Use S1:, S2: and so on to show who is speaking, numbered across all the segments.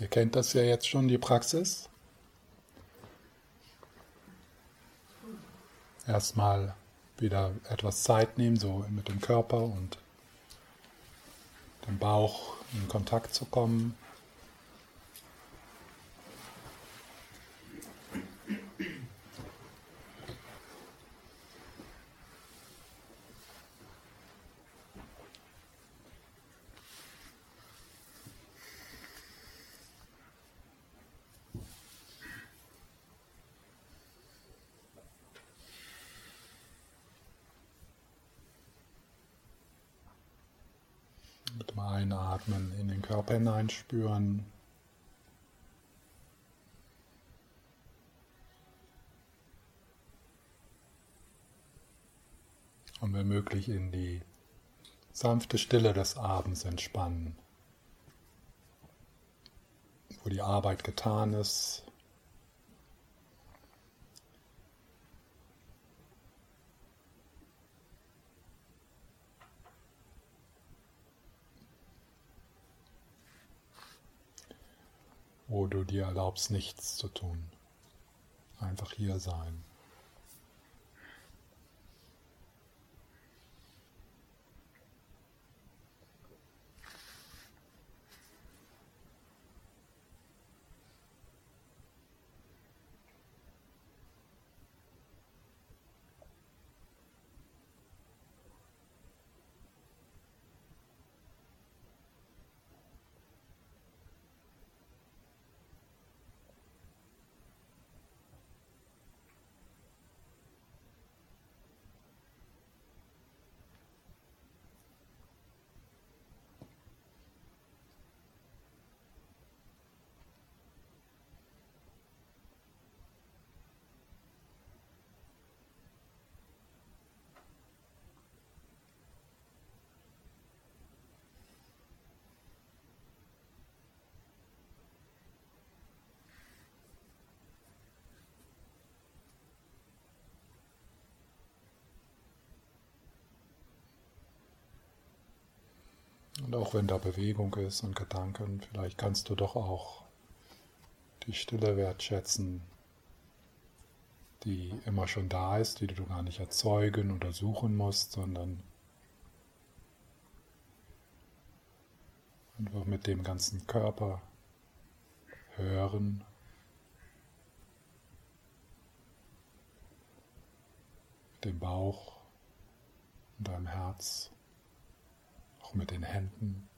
S1: Ihr kennt das ja jetzt schon, die Praxis. Erstmal wieder etwas Zeit nehmen, so mit dem Körper und dem Bauch in Kontakt zu kommen. Einatmen in den Körper hineinspüren. Und wenn möglich in die sanfte Stille des Abends entspannen, wo die Arbeit getan ist, wo du dir erlaubst, nichts zu tun. Einfach hier sein. Und auch wenn da Bewegung ist und Gedanken, vielleicht kannst du doch auch die Stille wertschätzen, die immer schon da ist, die du gar nicht erzeugen oder suchen musst, sondern einfach mit dem ganzen Körper hören. dem Bauch und deinem Herz auch mit den Händen.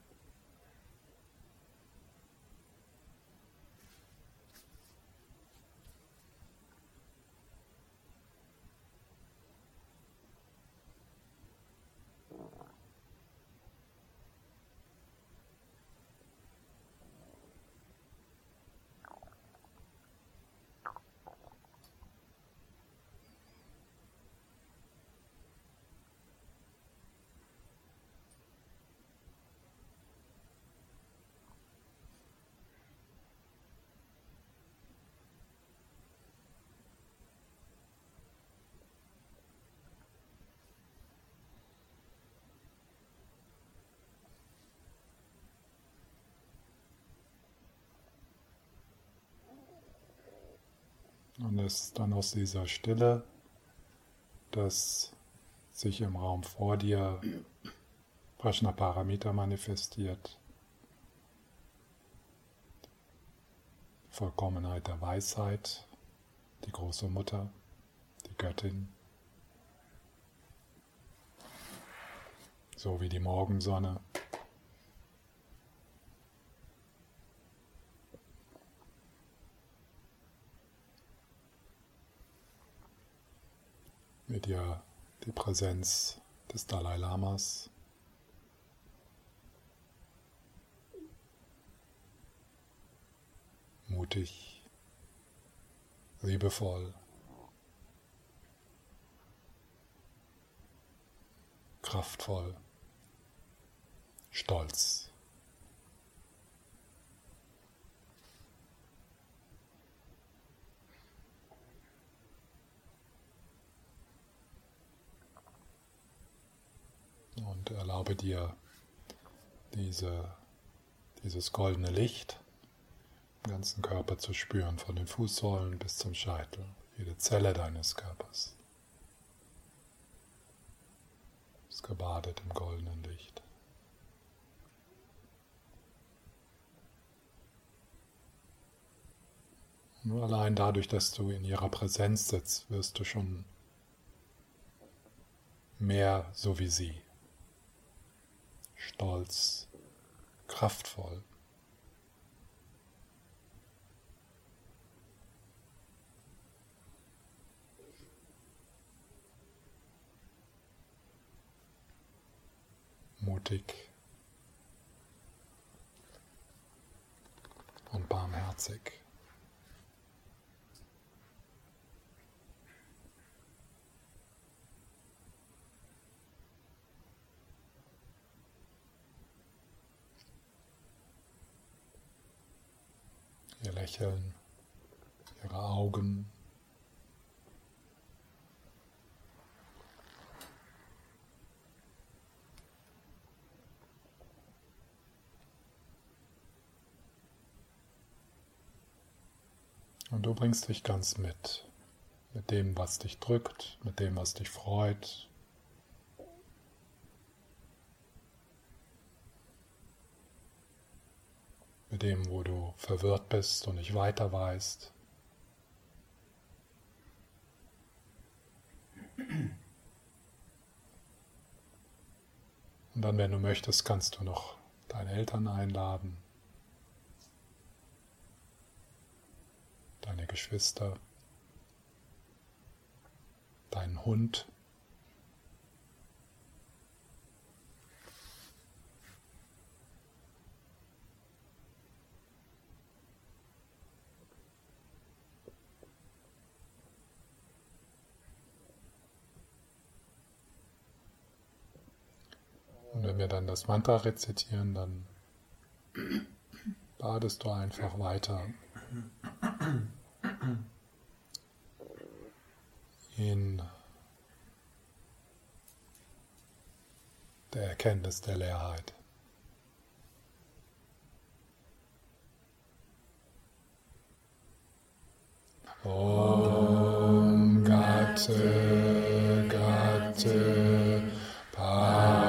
S1: Und es ist dann aus dieser Stille, das sich im Raum vor dir Prashna Paramita manifestiert. Vollkommenheit der Weisheit, die große Mutter, die Göttin. So wie die Morgensonne. Ihr die Präsenz des Dalai Lamas. Mutig, liebevoll, kraftvoll, stolz. Und erlaube dir diese, dieses goldene Licht
S2: im ganzen Körper zu spüren, von den Fußsohlen bis zum Scheitel, jede Zelle deines Körpers. Ist gebadet im goldenen Licht. Nur allein dadurch, dass du in ihrer Präsenz sitzt, wirst du schon mehr so wie sie. Stolz, kraftvoll. mutig und barmherzig. Ihr Lächeln, ihre Augen. Und du bringst dich ganz mit, mit dem, was dich drückt, mit dem, was dich freut, mit dem, wo du verwirrt bist und nicht weiter weißt. Und dann, wenn du möchtest, kannst du noch deine Eltern einladen, deine Geschwister, deinen Hund. Und wenn wir dann das Mantra rezitieren, dann badest du einfach weiter in der Erkenntnis der Leerheit. Om Gatte, Gatte, Paragate,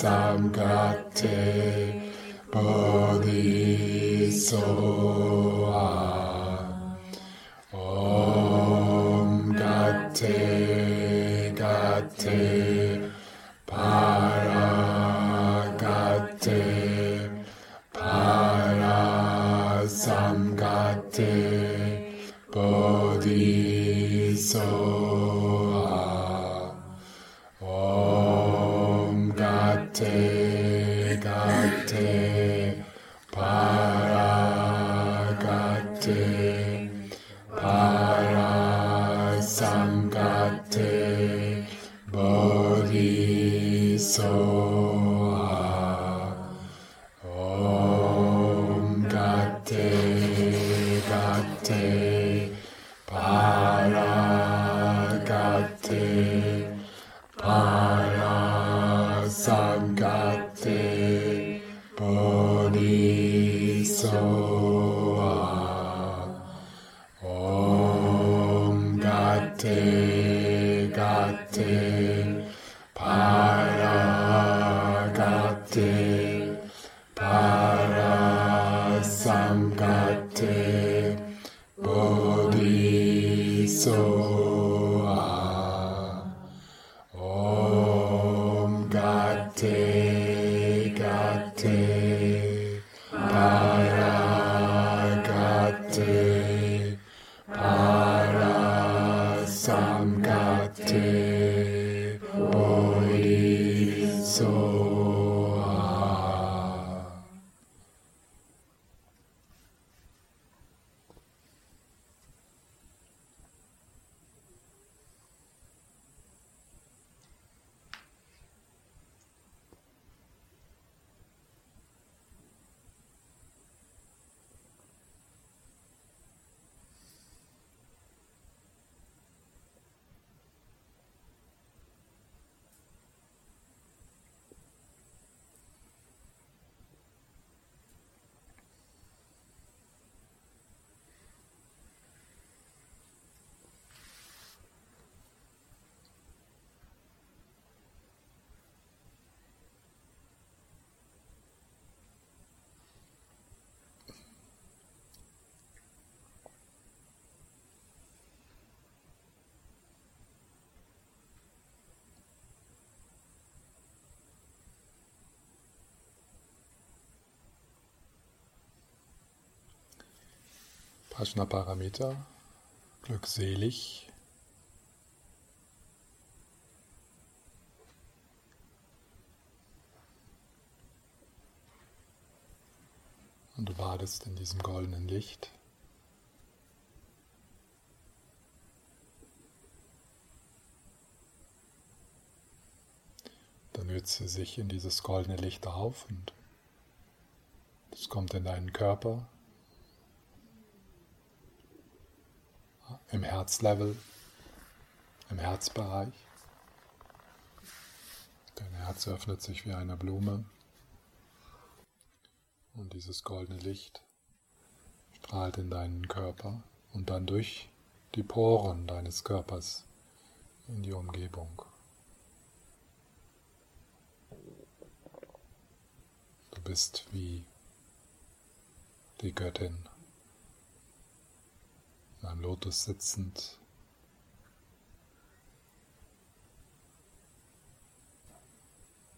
S2: Samgate Bodhisoa.
S1: Ajna Paramita, glückselig. Und du badest in diesem goldenen Licht. Dann löst sie sich in dieses goldene Licht auf und es kommt in deinen Körper. Im Herzlevel, im Herzbereich. Dein Herz öffnet sich wie eine Blume und dieses goldene Licht strahlt in deinen Körper und dann durch die Poren deines Körpers in die Umgebung. Du bist wie die Göttin, in einem Lotus sitzend,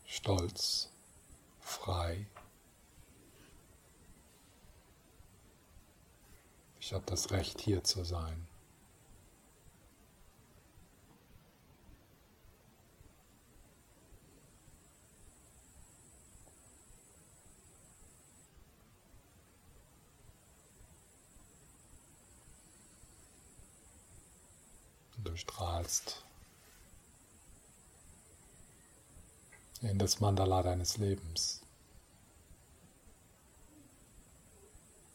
S1: stolz, frei. Ich habe das Recht, hier zu sein. Du strahlst. In das Mandala deines Lebens,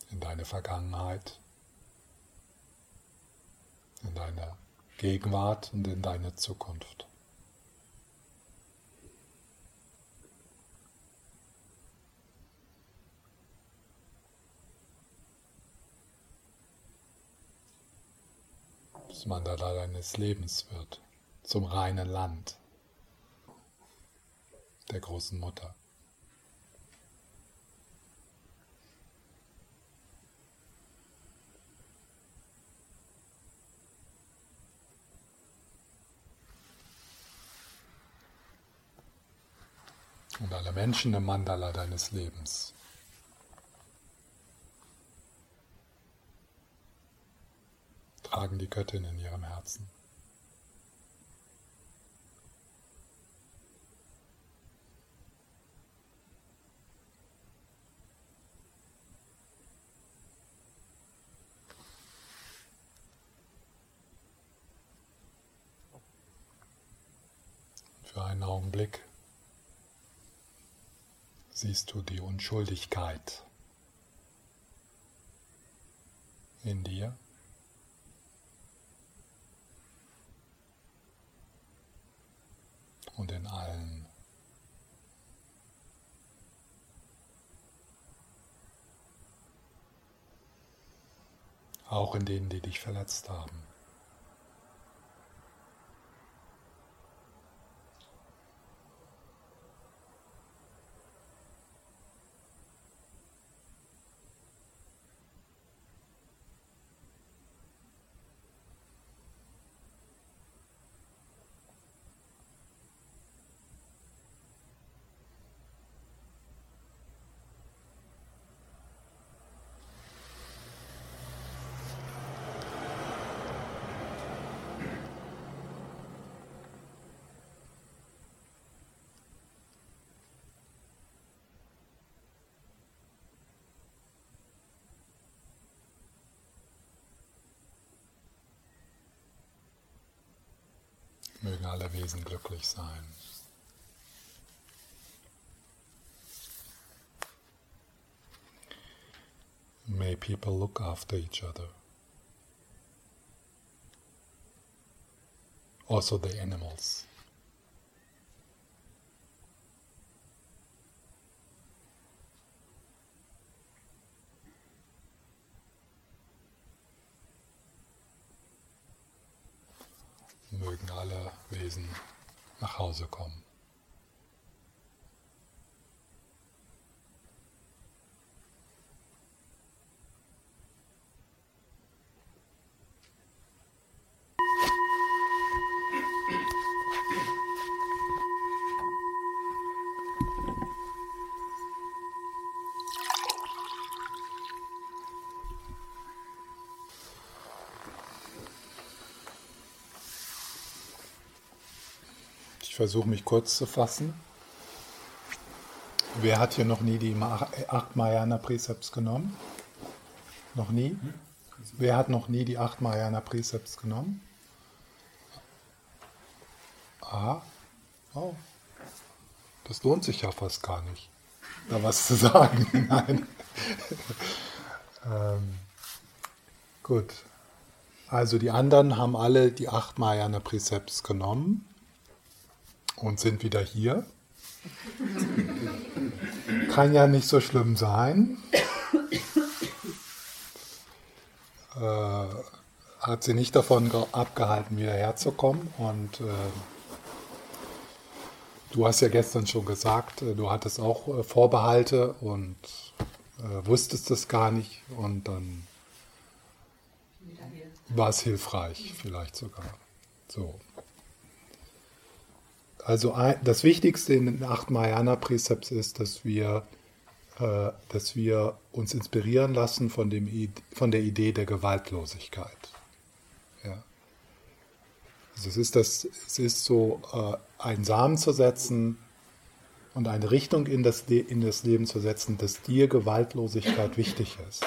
S1: in deine Vergangenheit, in deine Gegenwart und in deine Zukunft. Das Mandala deines Lebens wird, zum reinen Land der großen Mutter. Und alle Menschen im Mandala deines Lebens tragen die Göttin in ihrem Herzen. Für einen Augenblick siehst du die Unschuldigkeit in dir. Und in allen. Auch in denen, die dich verletzt haben. Mögen alle Wesen glücklich sein. May people look after each other. Also the animals. Mögen alle Wesen nach Hause kommen. Versuche mich kurz zu fassen. Wer hat hier noch nie die acht Mahayana Precepts genommen? Noch nie? Wer hat noch nie die acht Mahayana Precepts genommen? Aha. Oh. Das lohnt sich ja fast gar nicht, da was zu sagen. Nein. ähm, gut. Also die anderen haben alle die acht Mahayana Precepts genommen und sind wieder hier. Kann ja nicht so schlimm sein. Äh, hat sie nicht davon abgehalten, wieder herzukommen. Und äh, du hast ja gestern schon gesagt, äh, du hattest auch äh, Vorbehalte und äh, wusstest es gar nicht. Und dann war es hilfreich, vielleicht sogar. So. Also das Wichtigste in den acht Mahayana Präzepts ist, dass wir, äh, dass wir uns inspirieren lassen von, dem, von der Idee der Gewaltlosigkeit. Ja. Also es ist, das, es ist so, äh, einen Samen zu setzen und eine Richtung in das, in das Leben zu setzen, dass dir Gewaltlosigkeit wichtig ist.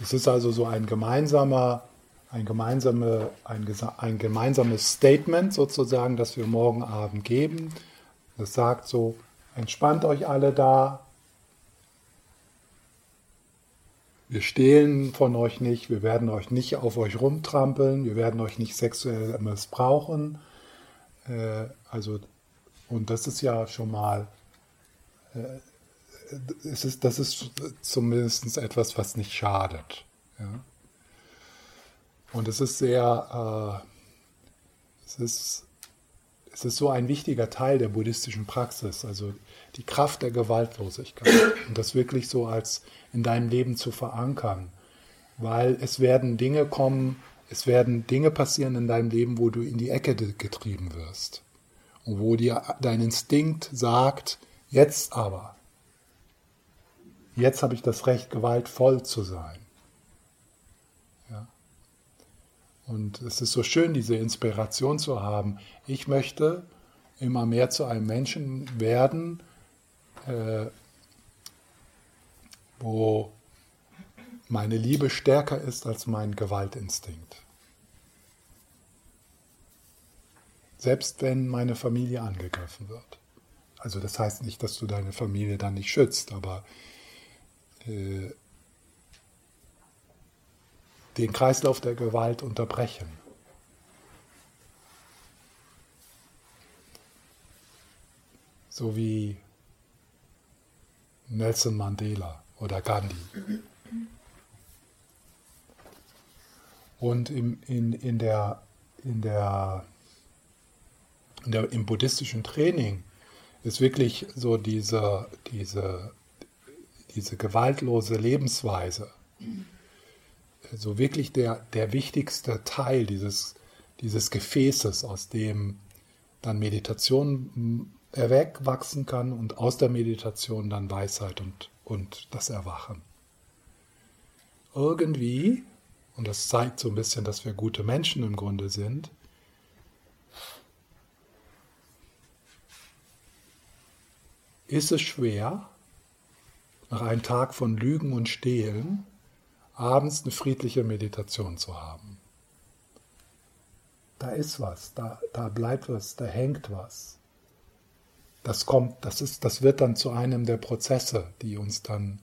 S1: Es ist also so ein gemeinsamer ein, gemeinsame, ein, ein gemeinsames Statement sozusagen, das wir morgen Abend geben. Das sagt so, entspannt euch alle da. Wir stehlen von euch nicht, wir werden euch nicht auf euch rumtrampeln, wir werden euch nicht sexuell missbrauchen. Äh, also, und das ist ja schon mal, äh, es ist, das ist zumindest etwas, was nicht schadet. Ja? Und es ist sehr, äh, es, ist, es ist so ein wichtiger Teil der buddhistischen Praxis, also die Kraft der Gewaltlosigkeit und das wirklich so als in deinem Leben zu verankern, weil es werden Dinge kommen, es werden Dinge passieren in deinem Leben, wo du in die Ecke getrieben wirst und wo dir dein Instinkt sagt, jetzt aber, jetzt habe ich das Recht, gewaltvoll zu sein. Und es ist so schön, diese Inspiration zu haben. Ich möchte immer mehr zu einem Menschen werden, äh, wo meine Liebe stärker ist als mein Gewaltinstinkt. Selbst wenn meine Familie angegriffen wird. Also das heißt nicht, dass du deine Familie dann nicht schützt, aber äh, den Kreislauf der Gewalt unterbrechen. So wie Nelson Mandela oder Gandhi. Und im, in, in der, in der, in der, im buddhistischen Training ist wirklich so diese, diese, diese gewaltlose Lebensweise so wirklich der, der wichtigste Teil dieses, dieses Gefäßes, aus dem dann Meditation erwachsen kann und aus der Meditation dann Weisheit und, und das Erwachen. Irgendwie, und das zeigt so ein bisschen, dass wir gute Menschen im Grunde sind, ist es schwer, nach einem Tag von Lügen und Stehlen, abends eine friedliche Meditation zu haben. Da ist was, da, da bleibt was, da hängt was. Das kommt, das ist, das wird dann zu einem der Prozesse, die uns dann,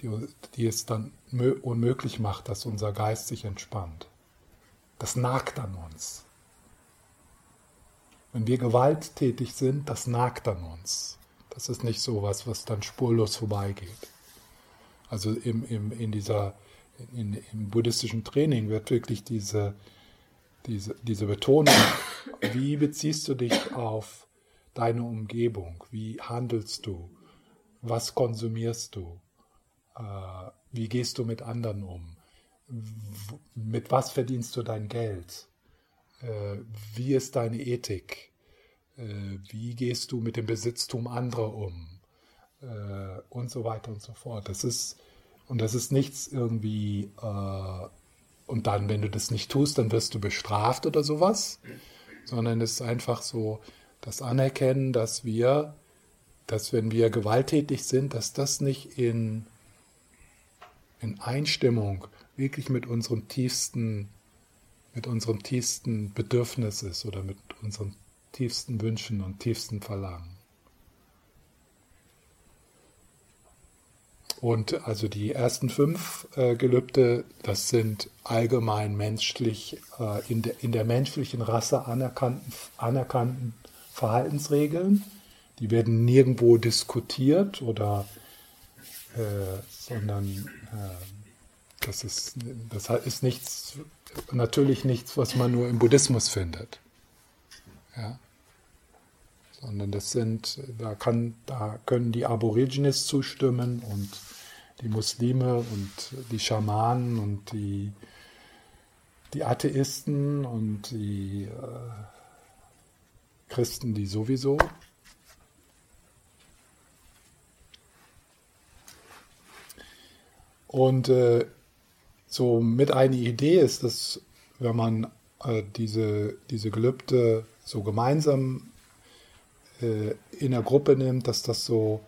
S1: die, die es dann unmöglich macht, dass unser Geist sich entspannt. Das nagt an uns. Wenn wir gewalttätig sind, das nagt an uns. Das ist nicht so was, was dann spurlos vorbeigeht. Also im, im, in dieser, in, im buddhistischen Training wird wirklich diese, diese, diese Betonung, wie beziehst du dich auf deine Umgebung, wie handelst du, was konsumierst du, äh, wie gehst du mit anderen um, mit was verdienst du dein Geld, äh, wie ist deine Ethik, äh, wie gehst du mit dem Besitztum anderer um äh, und so weiter und so fort. Das ist und das ist nichts irgendwie, äh, und dann, wenn du das nicht tust, dann wirst du bestraft oder sowas, sondern es ist einfach so, das Anerkennen, dass wir, dass wenn wir gewalttätig sind, dass das nicht in, in Einstimmung wirklich mit unserem tiefsten, mit unserem tiefsten Bedürfnis ist oder mit unseren tiefsten Wünschen und tiefsten Verlangen. Und also die ersten fünf äh, Gelübde, das sind allgemein menschlich, äh, in, de, in der menschlichen Rasse anerkannten, anerkannten Verhaltensregeln. Die werden nirgendwo diskutiert oder, äh, sondern äh, das, ist, das ist nichts, natürlich nichts, was man nur im Buddhismus findet. Ja? Sondern das sind, da, kann, da können die Aborigines zustimmen und die Muslime und die Schamanen und die, die Atheisten und die äh, Christen, die sowieso. Und äh, so mit einer Idee ist, dass wenn man äh, diese, diese Gelübde so gemeinsam äh, in der Gruppe nimmt, dass das so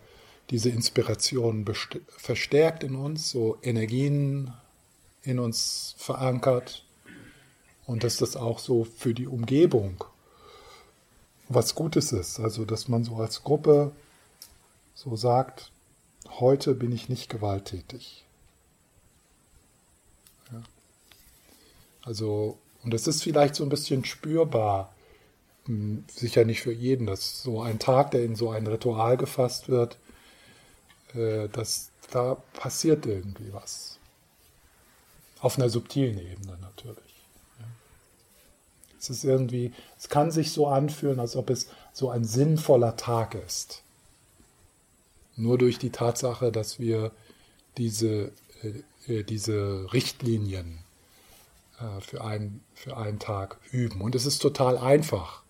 S1: diese Inspiration verstärkt in uns, so Energien in uns verankert und dass das auch so für die Umgebung was Gutes ist. Also dass man so als Gruppe so sagt, heute bin ich nicht gewalttätig. Ja. Also, und das ist vielleicht so ein bisschen spürbar, hm, sicher nicht für jeden, dass so ein Tag, der in so ein Ritual gefasst wird, äh, dass da passiert irgendwie was. Auf einer subtilen Ebene natürlich. Es ist irgendwie, es kann sich so anfühlen, als ob es so ein sinnvoller Tag ist. Nur durch die Tatsache, dass wir diese, äh, äh diese Richtlinien für, ein, für einen Tag üben. Und es ist total einfach.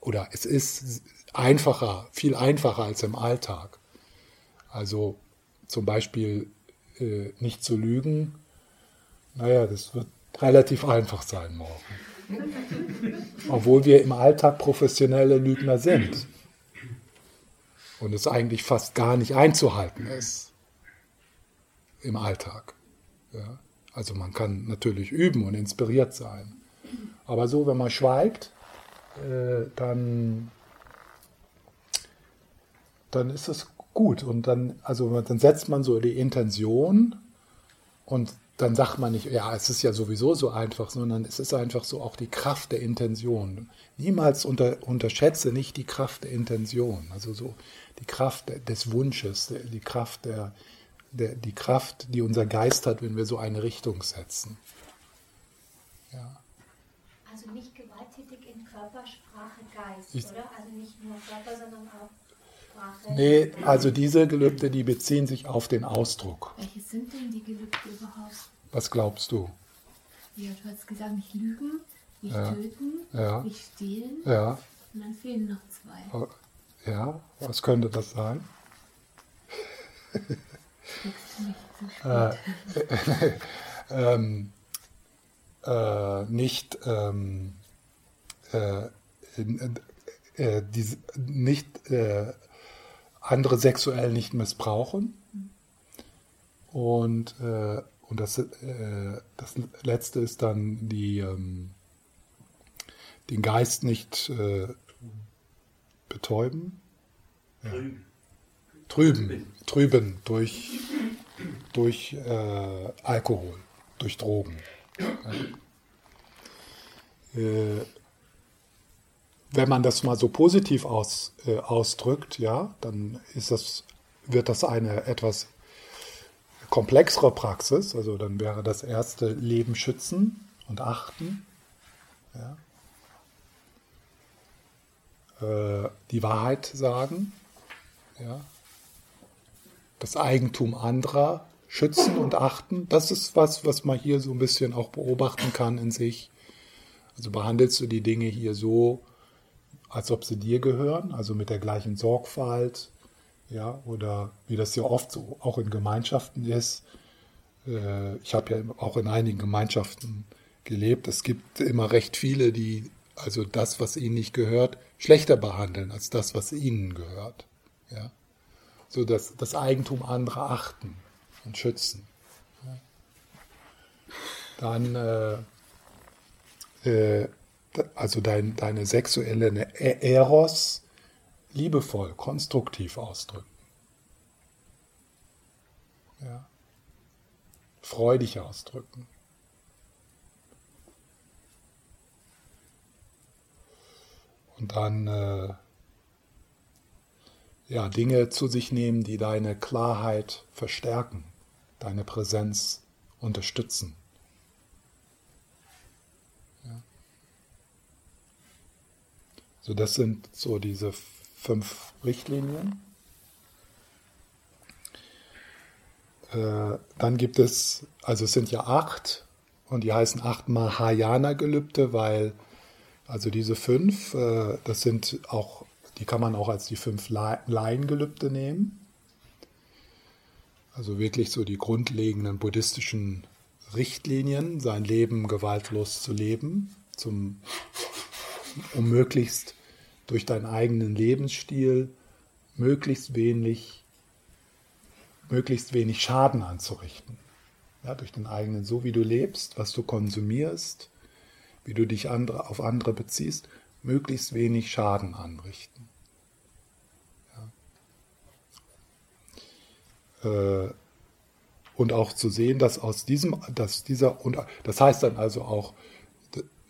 S1: Oder es ist einfacher, viel einfacher als im Alltag. Also zum Beispiel äh, nicht zu lügen, naja, das wird relativ einfach sein morgen. Obwohl wir im Alltag professionelle Lügner sind. Und es eigentlich fast gar nicht einzuhalten ist im Alltag. Ja? Also man kann natürlich üben und inspiriert sein. Aber so, wenn man schweigt, äh, dann, dann ist es gut. Und dann, also dann setzt man so die Intention und dann sagt man nicht, ja, es ist ja sowieso so einfach, sondern es ist einfach so auch die Kraft der Intention. Niemals unter, unterschätze nicht die Kraft der Intention, also so die Kraft des Wunsches, die Kraft der, der, die Kraft, die unser Geist hat, wenn wir so eine Richtung setzen.
S3: Ja. Also nicht gewalttätig in Körper, Sprache, Geist, ich, oder? Also nicht nur Körper, sondern auch
S1: Nee, also diese Gelübde, die beziehen sich auf den Ausdruck.
S3: Welche sind denn die Gelübde überhaupt?
S1: Was glaubst du?
S3: Ja, du hast gesagt, nicht lügen, nicht
S1: ja.
S3: töten,
S1: ja.
S3: nicht stehlen.
S1: Ja.
S3: Und dann fehlen noch zwei. Oh,
S1: ja, was könnte das sein? äh, ähm, äh, nicht ähm, äh, äh, die, nicht äh, andere sexuell nicht missbrauchen. Und, äh, und das, äh, das letzte ist dann die, ähm, den Geist nicht äh, betäuben. Ja. Trüben. Trüben durch, durch äh, Alkohol, durch Drogen. Ja. Wenn man das mal so positiv aus, äh, ausdrückt, ja, dann ist das, wird das eine etwas komplexere Praxis. Also dann wäre das erste Leben schützen und achten. Ja. Äh, die Wahrheit sagen. Ja. Das Eigentum anderer schützen und achten. Das ist was, was man hier so ein bisschen auch beobachten kann in sich. Also behandelst du die Dinge hier so, als ob sie dir gehören, also mit der gleichen Sorgfalt, ja, oder wie das ja oft so auch in Gemeinschaften ist. Äh, ich habe ja auch in einigen Gemeinschaften gelebt. Es gibt immer recht viele, die also das, was ihnen nicht gehört, schlechter behandeln als das, was ihnen gehört. Ja? So dass das Eigentum anderer achten und schützen. Ja? Dann äh, äh, also dein, deine sexuelle e-, Eros liebevoll, konstruktiv ausdrücken. Ja. Freudig ausdrücken. Und dann äh, ja, Dinge zu sich nehmen, die deine Klarheit verstärken, deine Präsenz unterstützen. So, das sind so diese fünf Richtlinien. Äh, dann gibt es, also es sind ja acht und die heißen acht Mahayana-Gelübde, weil also diese fünf, äh, das sind auch, die kann man auch als die fünf Laiengelübde nehmen. Also wirklich so die grundlegenden buddhistischen Richtlinien, sein Leben gewaltlos zu leben, zum, um möglichst durch deinen eigenen Lebensstil möglichst wenig, möglichst wenig Schaden anzurichten. Ja, durch den eigenen, so wie du lebst, was du konsumierst, wie du dich andere, auf andere beziehst, möglichst wenig Schaden anrichten. Ja. Äh, und auch zu sehen, dass aus diesem, dass dieser, und das heißt dann also auch,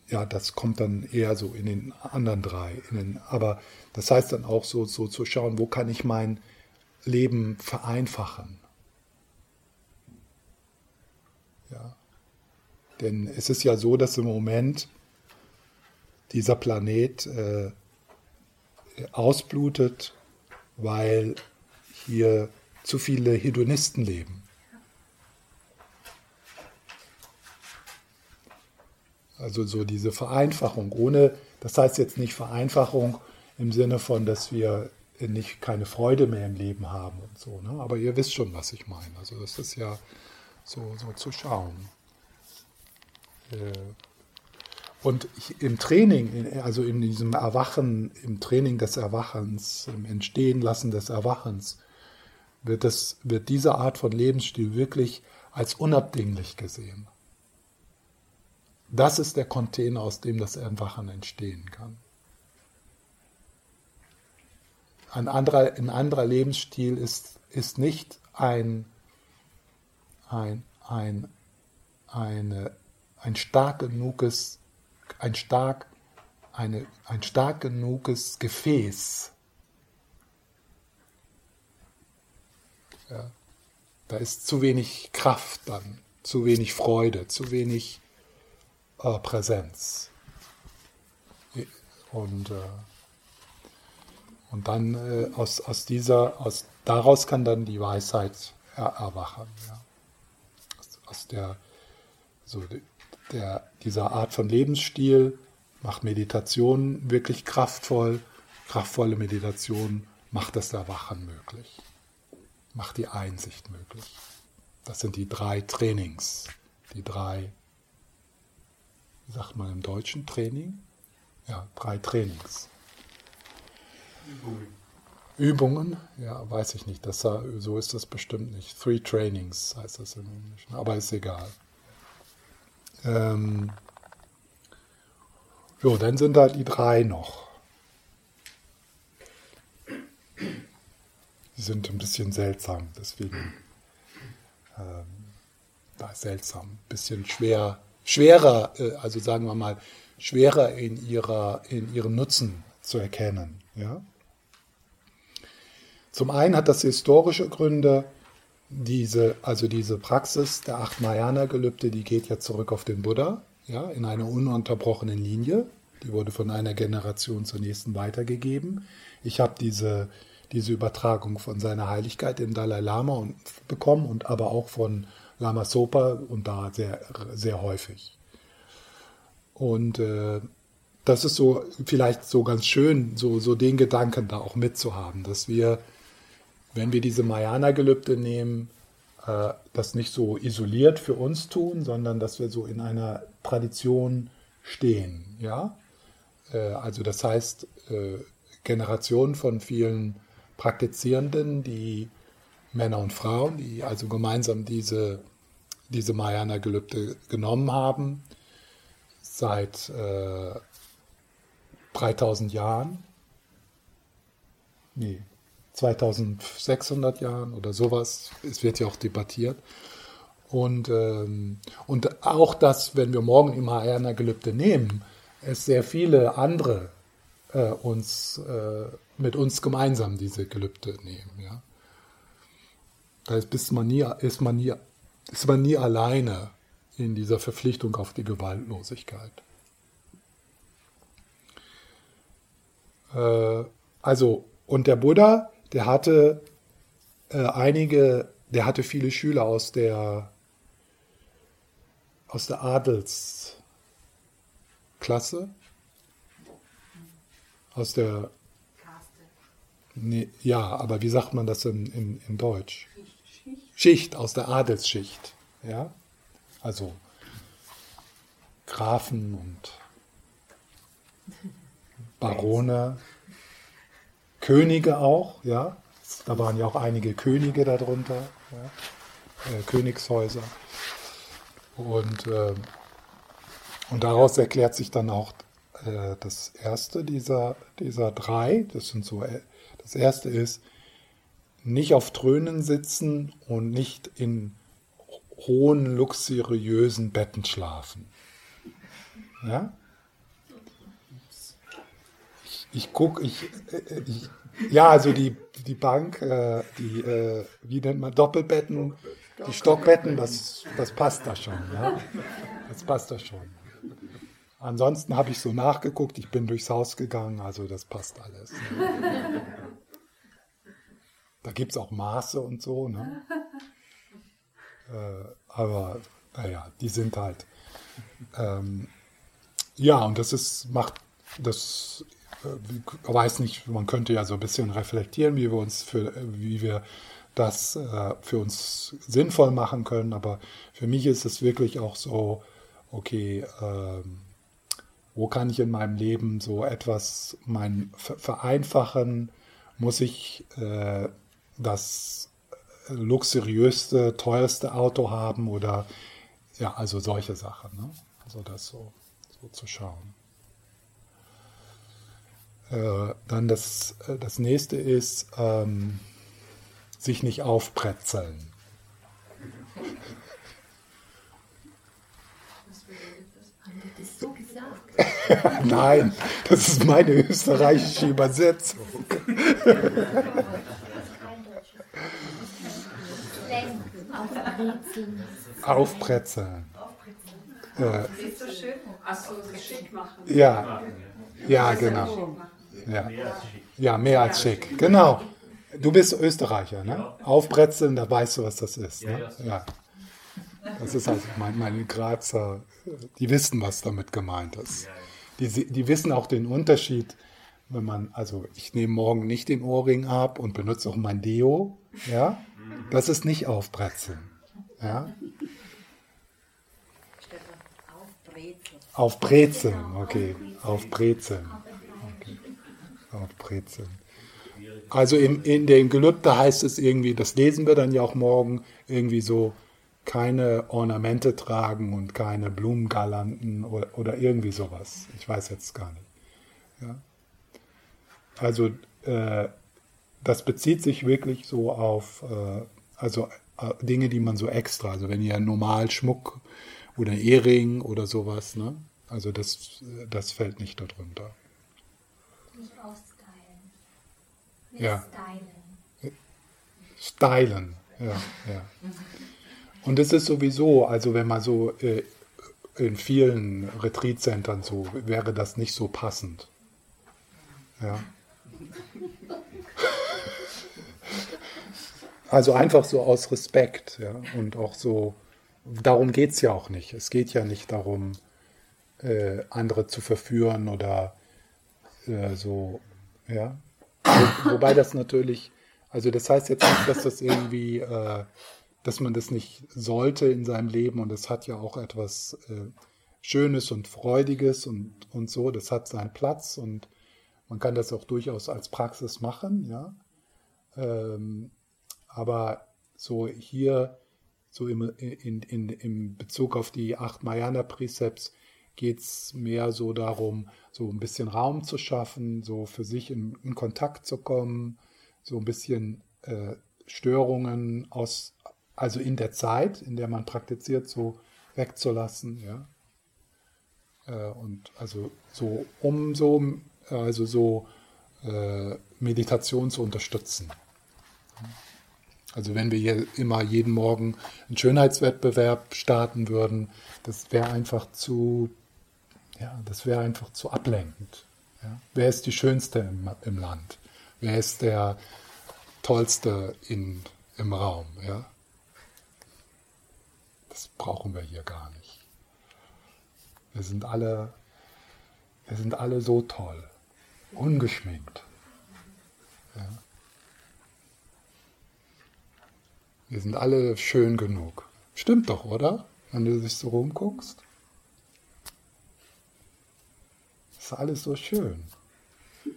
S1: ja, das kommt dann eher so in den anderen drei. Den, aber das heißt dann auch so, so zu schauen, wo kann ich mein Leben vereinfachen? Ja. Denn es ist ja so, dass im Moment dieser Planet äh, ausblutet, weil hier zu viele Hedonisten leben. Also so diese Vereinfachung, ohne, das heißt jetzt nicht Vereinfachung im Sinne von, dass wir nicht keine Freude mehr im Leben haben und so, ne? aber ihr wisst schon, was ich meine. Also das ist ja so, so zu schauen. Äh, und im Training, also in diesem Erwachen, im Training des Erwachens, im Entstehen lassen des Erwachens, wird, das, wird diese Art von Lebensstil wirklich als unabdinglich gesehen. Das ist der Container, aus dem das Erwachen entstehen kann. Ein anderer, ein anderer Lebensstil ist, ist nicht ein, ein, ein, eine, ein stark genuges, ein stark, eine, ein stark genuges Gefäß. Ja. Da ist zu wenig Kraft dann, zu wenig Freude, zu wenig äh, Präsenz. Und, äh, und dann äh, aus, aus dieser, aus, daraus kann dann die Weisheit er, erwachen. Ja. Aus, aus, der, so der, dieser Art von Lebensstil macht Meditation wirklich kraftvoll. Kraftvolle Meditation macht das Erwachen möglich, macht die Einsicht möglich. Das sind die drei Trainings, die drei sagt man im Deutschen, Training? Ja, drei Trainings. Übungen. Übungen, ja, weiß ich nicht. Das, so ist das bestimmt nicht. Three Trainings heißt das im Englischen, aber ist egal. Ähm, so, dann sind da die drei noch. Die sind ein bisschen seltsam, deswegen ähm, da seltsam, ein bisschen schwer schwerer, äh, also sagen wir mal, schwerer in, ihrer, in ihrem Nutzen zu erkennen. Ja? Zum einen hat das historische Gründe, diese, also diese Praxis der acht Mahayana-Gelübde, die geht ja zurück auf den Buddha, ja, in einer ununterbrochenen Linie. Die wurde von einer Generation zur nächsten weitergegeben. Ich habe diese, diese Übertragung von seiner Heiligkeit, dem Dalai Lama, und, bekommen und aber auch von Lama Sopa und da sehr, sehr häufig. Und äh, das ist so vielleicht so ganz schön, so, so den Gedanken da auch mitzuhaben, dass wir, wenn wir diese Mayana-Gelübde nehmen, äh, das nicht so isoliert für uns tun, sondern dass wir so in einer Tradition stehen, ja, äh, also das heißt, äh, Generationen von vielen Praktizierenden, die Männer und Frauen, die also gemeinsam diese, diese Mayana-Gelübde genommen haben, seit äh, 3000 Jahren, nee, 2600 Jahren oder sowas, es wird ja auch debattiert. Und, ähm, und auch das, wenn wir morgen im Mayana-Gelübde nehmen, es sehr viele andere äh, uns, äh, mit uns gemeinsam diese Gelübde nehmen. Ja? Da ist man, nie, ist, man nie, ist man nie alleine in dieser Verpflichtung auf die Gewaltlosigkeit. Äh, also, und der Buddha, der hatte äh, einige, der hatte viele Schüler aus der, aus der Adelsklasse, aus der Nee, ja, aber wie sagt man das in, in, in Deutsch? Schicht. Schicht, aus der Adelsschicht. Ja? Also Grafen und Barone, Könige auch, ja. Da waren ja auch einige Könige darunter, ja? äh, Königshäuser. Und, äh, und daraus erklärt sich dann auch äh, das erste dieser, dieser drei, das sind so äh, das erste ist, nicht auf Thronen sitzen und nicht in hohen, luxuriösen Betten schlafen. Ja? Ich, ich gucke, ich, ich, ja, also die, die Bank, äh, die, äh, wie nennt man, Doppelbetten, die Stockbetten, das, das passt da schon. Ja? Das passt da schon. Ansonsten habe ich so nachgeguckt, ich bin durchs Haus gegangen, also das passt alles. Da gibt es auch Maße und so, ne? äh, aber naja, die sind halt. Ähm, ja, und das ist, macht, das äh, weiß nicht, man könnte ja so ein bisschen reflektieren, wie wir uns für, wie wir das äh, für uns sinnvoll machen können, aber für mich ist es wirklich auch so, okay, ähm, wo kann ich in meinem Leben so etwas mein vereinfachen? Muss ich äh, das luxuriöste, teuerste Auto haben oder ja, also solche Sachen. Ne? Also das so, so zu schauen. Äh, dann das, äh, das nächste ist, ähm, sich nicht aufbretzeln. Nein, das ist meine österreichische Übersetzung. Aufbrezeln. Ja. Sieht so schön Achso, schick machen. Ja, ja, genau. Ja. ja, mehr als schick. Genau. Du bist Österreicher, ne? Aufbrezeln, da weißt du, was das ist. Ne? Ja. Das ist also mein, meine Grazer, die wissen, was damit gemeint ist. Die, die wissen auch den Unterschied, wenn man, also ich nehme morgen nicht den Ohrring ab und benutze auch mein Deo, ja, das ist nicht aufbrezeln. Ja? Auf Brezeln, okay. Auf Brezeln. Okay. Auf Brezeln. Also in, in dem Gelübde heißt es irgendwie, das lesen wir dann ja auch morgen, irgendwie so, keine Ornamente tragen und keine Blumengalanten oder, oder irgendwie sowas. Ich weiß jetzt gar nicht. Ja? Also äh, das bezieht sich wirklich so auf äh, also äh, Dinge, die man so extra, also wenn ihr normal Schmuck oder Ehering oder sowas, ne? Also das, das fällt nicht darunter. Nicht ausstylen. Nicht ja. stylen. Stylen, ja, ja. Und es ist sowieso, also wenn man so äh, in vielen Retreat-Centern so, wäre das nicht so passend. Ja. Also einfach so aus Respekt, ja, und auch so, darum geht es ja auch nicht. Es geht ja nicht darum, äh, andere zu verführen oder äh, so, ja. Wo, wobei das natürlich, also das heißt jetzt nicht, dass das irgendwie, äh, dass man das nicht sollte in seinem Leben und es hat ja auch etwas äh, Schönes und Freudiges und, und so, das hat seinen Platz und man kann das auch durchaus als Praxis machen, ja. Ähm, aber so hier, so im, in, in, in Bezug auf die acht Mayana-Präcepts, geht es mehr so darum, so ein bisschen Raum zu schaffen, so für sich in, in Kontakt zu kommen, so ein bisschen äh, Störungen aus, also in der Zeit, in der man praktiziert, so wegzulassen, ja. Äh, und also so um so, also so äh, Meditation zu unterstützen. Also wenn wir hier immer jeden Morgen einen Schönheitswettbewerb starten würden, das wäre einfach zu, ja, das wäre einfach zu ablenkend. Ja. Wer ist die Schönste im, im Land? Wer ist der Tollste in, im Raum? Ja? Das brauchen wir hier gar nicht. Wir sind alle, wir sind alle so toll, ungeschminkt. Ja. Wir sind alle schön genug. Stimmt doch, oder? Wenn du dich so rumguckst. Ist alles so schön.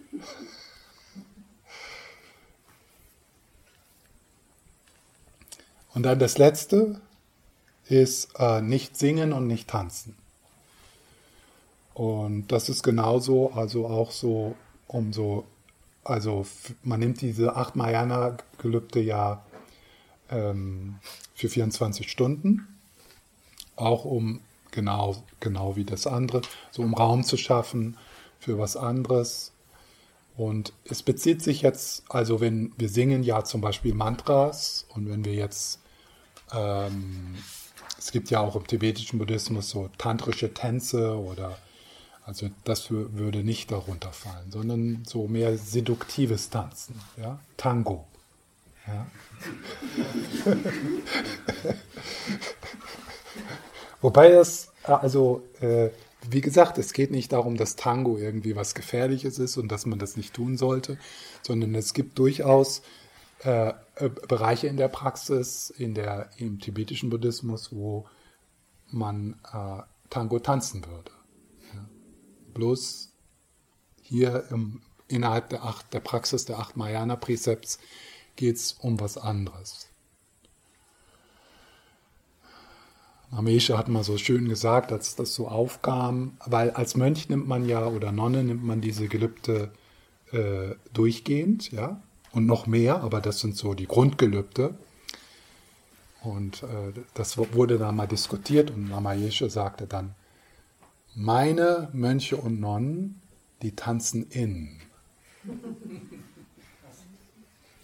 S1: Und dann das letzte ist äh, nicht singen und nicht tanzen. Und das ist genauso, also auch so, um so, also man nimmt diese acht Mayana-Gelübde ja ähm, für 24 Stunden, auch um genau, genau wie das andere, so um Raum zu schaffen für was anderes. Und es bezieht sich jetzt, also wenn wir singen ja zum Beispiel Mantras und wenn wir jetzt, ähm, es gibt ja auch im tibetischen Buddhismus so tantrische Tänze oder, also das würde nicht darunter fallen, sondern so mehr seduktives Tanzen, ja, Tango. Ja. Wobei es, also, äh, wie gesagt, es geht nicht darum, dass Tango irgendwie was Gefährliches ist und dass man das nicht tun sollte, sondern es gibt durchaus äh, äh Bereiche in der Praxis, in der, im tibetischen Buddhismus, wo man äh, Tango tanzen würde. Ja. Bloß hier im, innerhalb der, acht, der Praxis der acht Mayana-Präzepts geht es um was anderes. Amesha hat mal so schön gesagt, als das so aufkam, weil als Mönch nimmt man ja oder Nonne nimmt man diese Gelübde äh, durchgehend, ja, und noch mehr, aber das sind so die Grundgelübde. Und äh, das wurde dann mal diskutiert und Namayeshe sagte dann, meine Mönche und Nonnen, die tanzen in.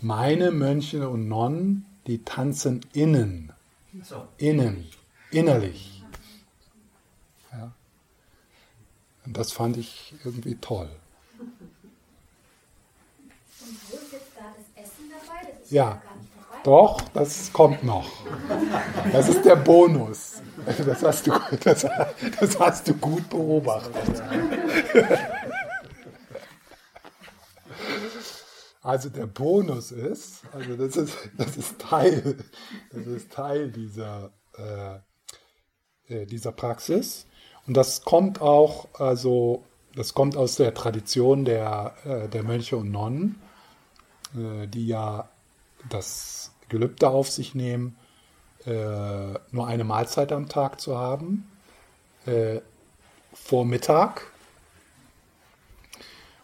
S1: Meine Mönche und Nonnen, die tanzen innen. Innen, innerlich. Ja. Und das fand ich irgendwie toll. Und wo ist jetzt da das Essen dabei? Das ist ja, ja doch, das kommt noch. Das ist der Bonus. Das hast du, das, das hast du gut beobachtet. Also der Bonus ist, also das ist, das ist Teil, das ist Teil dieser, äh, äh, dieser Praxis. Und das kommt auch, also das kommt aus der Tradition der, äh, der Mönche und Nonnen, äh, die ja das Gelübde auf sich nehmen, äh, nur eine Mahlzeit am Tag zu haben, äh, vor Mittag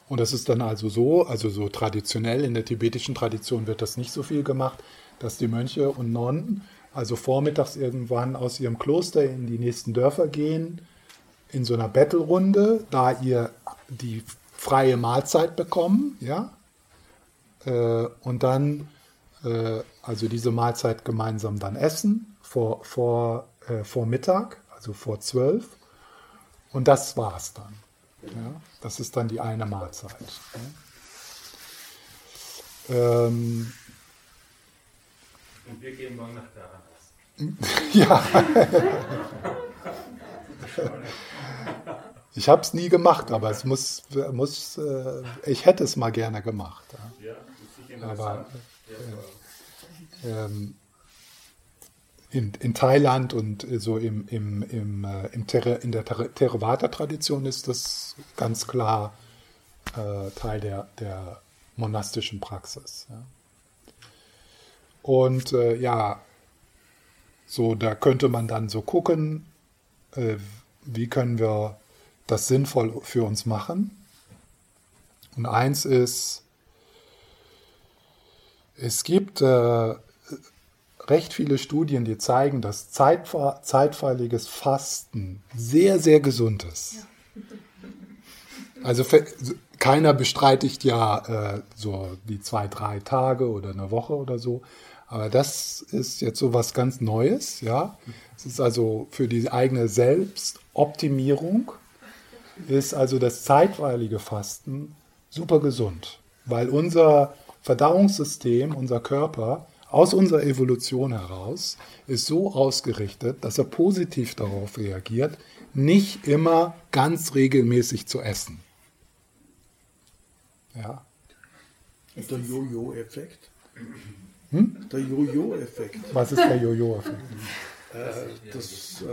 S1: und das ist dann also so, also so traditionell, in der tibetischen Tradition wird das nicht so viel gemacht, dass die Mönche und Nonnen also vormittags irgendwann aus ihrem Kloster in die nächsten Dörfer gehen, in so einer Bettelrunde, da ihr die freie Mahlzeit bekommen, ja, äh, und dann äh, also diese Mahlzeit gemeinsam dann essen vor, vor, äh, vor Mittag, also vor zwölf, und das war's dann. Ja, das ist dann die eine Mahlzeit.
S4: Ja. Ähm, Und wir gehen morgen nach
S1: Daranas. ja. Ich habe es nie gemacht, aber es muss, muss äh, ich hätte es mal gerne gemacht. Ja, ja aber äh, ähm, in, in Thailand und so im, im, im, äh, im Ter in der Theravada-Tradition ist das ganz klar äh, Teil der, der monastischen Praxis. Ja. Und äh, ja, so da könnte man dann so gucken, äh, wie können wir das sinnvoll für uns machen. Und eins ist, es gibt äh, recht viele Studien, die zeigen, dass zeitweiliges Fasten sehr, sehr gesund ist. Also keiner bestreitigt ja äh, so die zwei, drei Tage oder eine Woche oder so. Aber das ist jetzt so was ganz Neues, ja. Es ist also für die eigene Selbstoptimierung ist also das zeitweilige Fasten super gesund, weil unser Verdauungssystem, unser Körper aus unserer Evolution heraus ist so ausgerichtet, dass er positiv darauf reagiert, nicht immer ganz regelmäßig zu essen.
S5: Ja. Und der Jojo-Effekt? Hm? Der Jojo-Effekt.
S1: Was ist der Jojo-Effekt?
S5: äh, das, äh,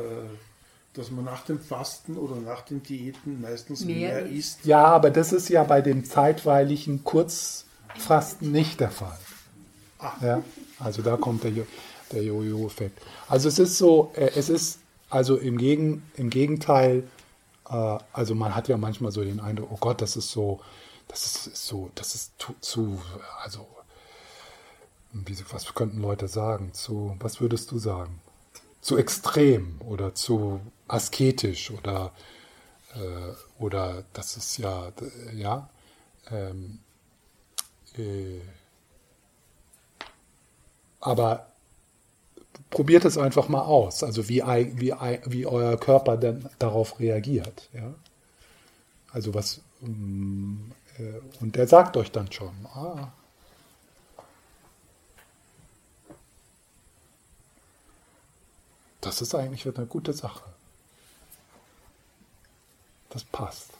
S5: dass man nach dem Fasten oder nach den Diäten meistens mehr, mehr isst.
S1: Ja, aber das ist ja bei dem zeitweiligen Kurzfasten nicht der Fall. Ach. Ja, also da kommt der, der Jojo-Effekt. Also es ist so, äh, es ist also im, Gegen, im Gegenteil, äh, also man hat ja manchmal so den Eindruck, oh Gott, das ist so, das ist so, das ist zu, zu also, wie, was könnten Leute sagen? Zu, was würdest du sagen? Zu extrem oder zu asketisch oder, äh, oder das ist ja, ja, ähm, äh, aber probiert es einfach mal aus, also wie, wie, wie euer Körper denn darauf reagiert. Ja? Also was, mm, äh, und der sagt euch dann schon, ah, das ist eigentlich eine gute Sache. Das passt.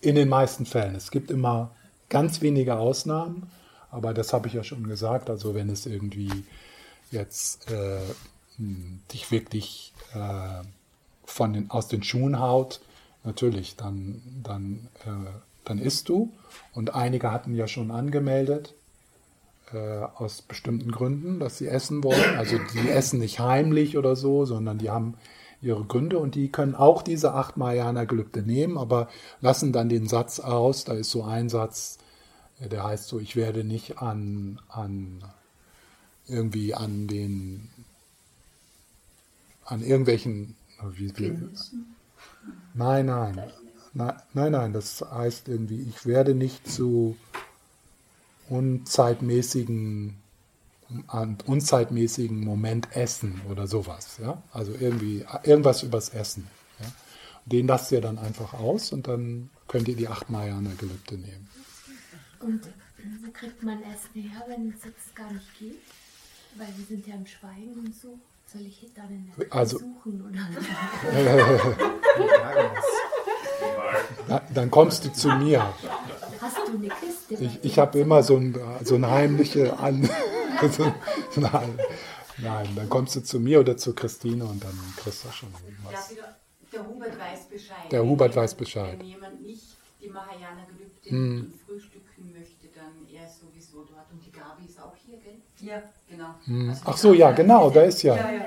S1: In den meisten Fällen. Es gibt immer ganz wenige Ausnahmen, aber das habe ich ja schon gesagt. Also wenn es irgendwie jetzt äh, dich wirklich äh, von den, aus den Schuhen haut, natürlich, dann, dann äh, dann isst du. Und einige hatten ja schon angemeldet, äh, aus bestimmten Gründen, dass sie essen wollen. Also die essen nicht heimlich oder so, sondern die haben ihre Gründe und die können auch diese acht Marianer Gelübde nehmen, aber lassen dann den Satz aus. Da ist so ein Satz, der heißt so, ich werde nicht an, an irgendwie an den an irgendwelchen wie, wie, nein, nein. Nein, nein, das heißt irgendwie, ich werde nicht zu unzeitmäßigen, unzeitmäßigen Moment essen oder sowas. Ja? Also irgendwie irgendwas übers Essen. Ja? Den lasst ihr dann einfach aus und dann könnt ihr die acht Marianer Gelübde nehmen.
S3: Und wo kriegt man Essen her, wenn es jetzt gar nicht geht? Weil wir sind ja im Schweigen und so. Soll ich dann in der
S1: also,
S3: suchen oder?
S1: Na, dann kommst du zu mir.
S3: Hast du eine Kiste?
S1: Ich, ich habe immer so, ein, so eine heimliche An. nein, nein, dann kommst du zu mir oder zu Christine und dann kriegst du schon
S6: was. Der Hubert weiß Bescheid.
S1: Der Hubert weiß Bescheid.
S6: Wenn jemand nicht die Mahayana Gelübde hm. frühstücken möchte, dann er sowieso dort. Und die Gabi ist auch hier, gell?
S3: Ja.
S6: Genau.
S1: Hm. Also Ach so, ja, genau, da ist ja.
S7: ja, ja.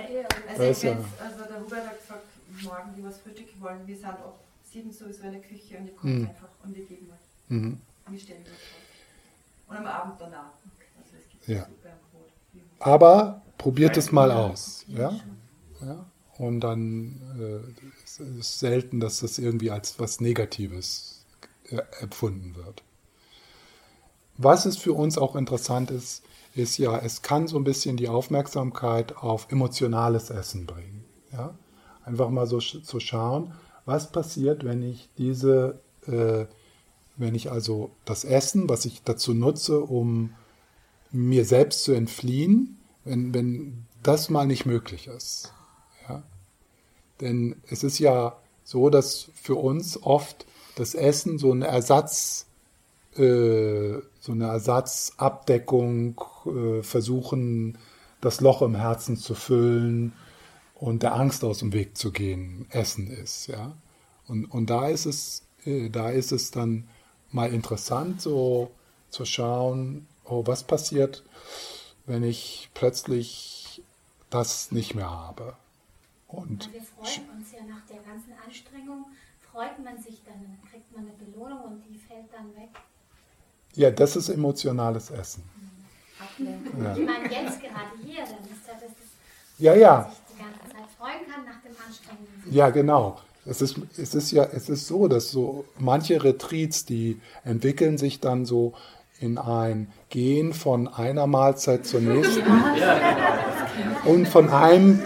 S7: Also, da ist ja. also der Hubert hat gesagt, morgen die was frühstücken wollen. Wir sind auch sieben sowieso in der Küche und ihr kommt mhm. einfach und wir geben euch. Mhm. Wir stellen vor. Und am Abend danach. Also es gibt
S1: ja. Brot. Aber probiert es mal aus. Ja? ja? Und dann äh, ist es selten, dass das irgendwie als was Negatives äh, empfunden wird. Was es für uns auch interessant ist, ist ja, es kann so ein bisschen die Aufmerksamkeit auf emotionales Essen bringen. Ja? Einfach mal so zu schauen, was passiert, wenn ich diese, äh, wenn ich also das Essen, was ich dazu nutze, um mir selbst zu entfliehen, wenn, wenn das mal nicht möglich ist. Ja? Denn es ist ja so, dass für uns oft das Essen so eine Ersatz, äh, so eine Ersatzabdeckung äh, versuchen das Loch im Herzen zu füllen und der Angst aus dem Weg zu gehen, Essen ist, ja. Und, und da ist es, äh, da ist es dann mal interessant, so zu schauen, oh, was passiert, wenn ich plötzlich das nicht mehr habe.
S3: Und wir freuen uns ja nach der ganzen Anstrengung, freut man sich dann, dann kriegt man eine Belohnung und die fällt dann weg.
S1: Ja, das ist emotionales Essen.
S3: Ja. Ich meine, jetzt gerade hier, dann ist ja das,
S1: ja, ja.
S3: sich die ganze Zeit freuen kann nach dem Anstrengen.
S1: Ja, genau. Es ist, es ist ja, es ist so, dass so manche Retreats, die entwickeln sich dann so in ein Gehen von einer Mahlzeit zur nächsten und von einem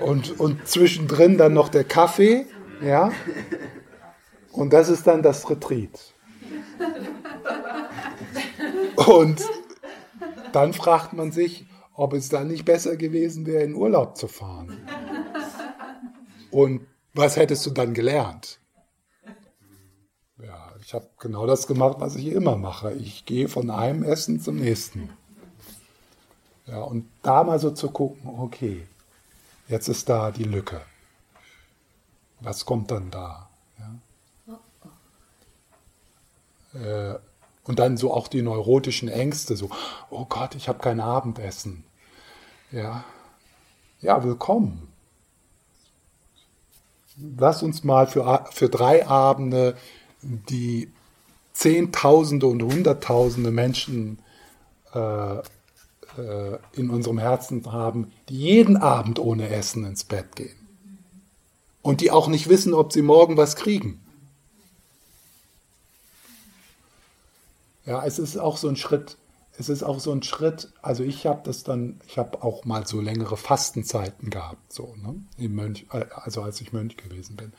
S1: und, und zwischendrin dann noch der Kaffee, ja. Und das ist dann das Retreat. Und dann fragt man sich, ob es dann nicht besser gewesen wäre, in Urlaub zu fahren. Und was hättest du dann gelernt? Ja, ich habe genau das gemacht, was ich immer mache. Ich gehe von einem Essen zum nächsten. Ja, und da mal so zu gucken, okay, jetzt ist da die Lücke. Was kommt dann da? Ja? Äh, und dann so auch die neurotischen Ängste, so, oh Gott, ich habe kein Abendessen. Ja, ja, willkommen. Lass uns mal für, für drei Abende die Zehntausende und Hunderttausende Menschen äh, äh, in unserem Herzen haben, die jeden Abend ohne Essen ins Bett gehen. Und die auch nicht wissen, ob sie morgen was kriegen. Ja, es ist auch so ein Schritt, es ist auch so ein Schritt, also ich habe das dann, ich habe auch mal so längere Fastenzeiten gehabt, so, ne, Im Mönch, also als ich Mönch gewesen bin.